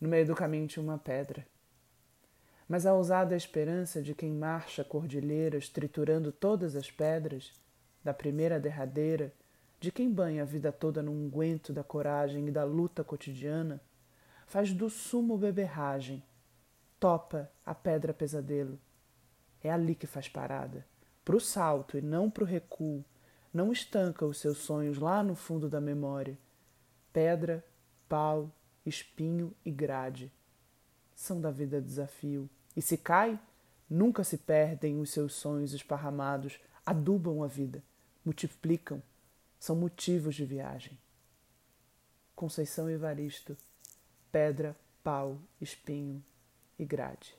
No meio do caminho tinha uma pedra. Mas a ousada esperança de quem marcha cordilheiras triturando todas as pedras, da primeira à derradeira, de quem banha a vida toda no unguento da coragem e da luta cotidiana, faz do sumo beberragem, topa a pedra pesadelo. É ali que faz parada, pro salto e não pro recuo, não estanca os seus sonhos lá no fundo da memória. Pedra, pau, espinho e grade são da vida desafio. E se cai, nunca se perdem os seus sonhos esparramados, adubam a vida, multiplicam, são motivos de viagem. Conceição Evaristo pedra, pau, espinho e grade.